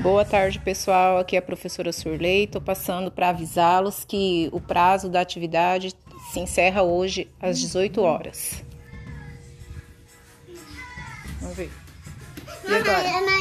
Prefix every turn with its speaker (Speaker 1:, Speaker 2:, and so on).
Speaker 1: Boa tarde, pessoal. Aqui é a professora Surley. Estou passando para avisá-los que o prazo da atividade se encerra hoje às 18 horas. Vamos ver. E agora?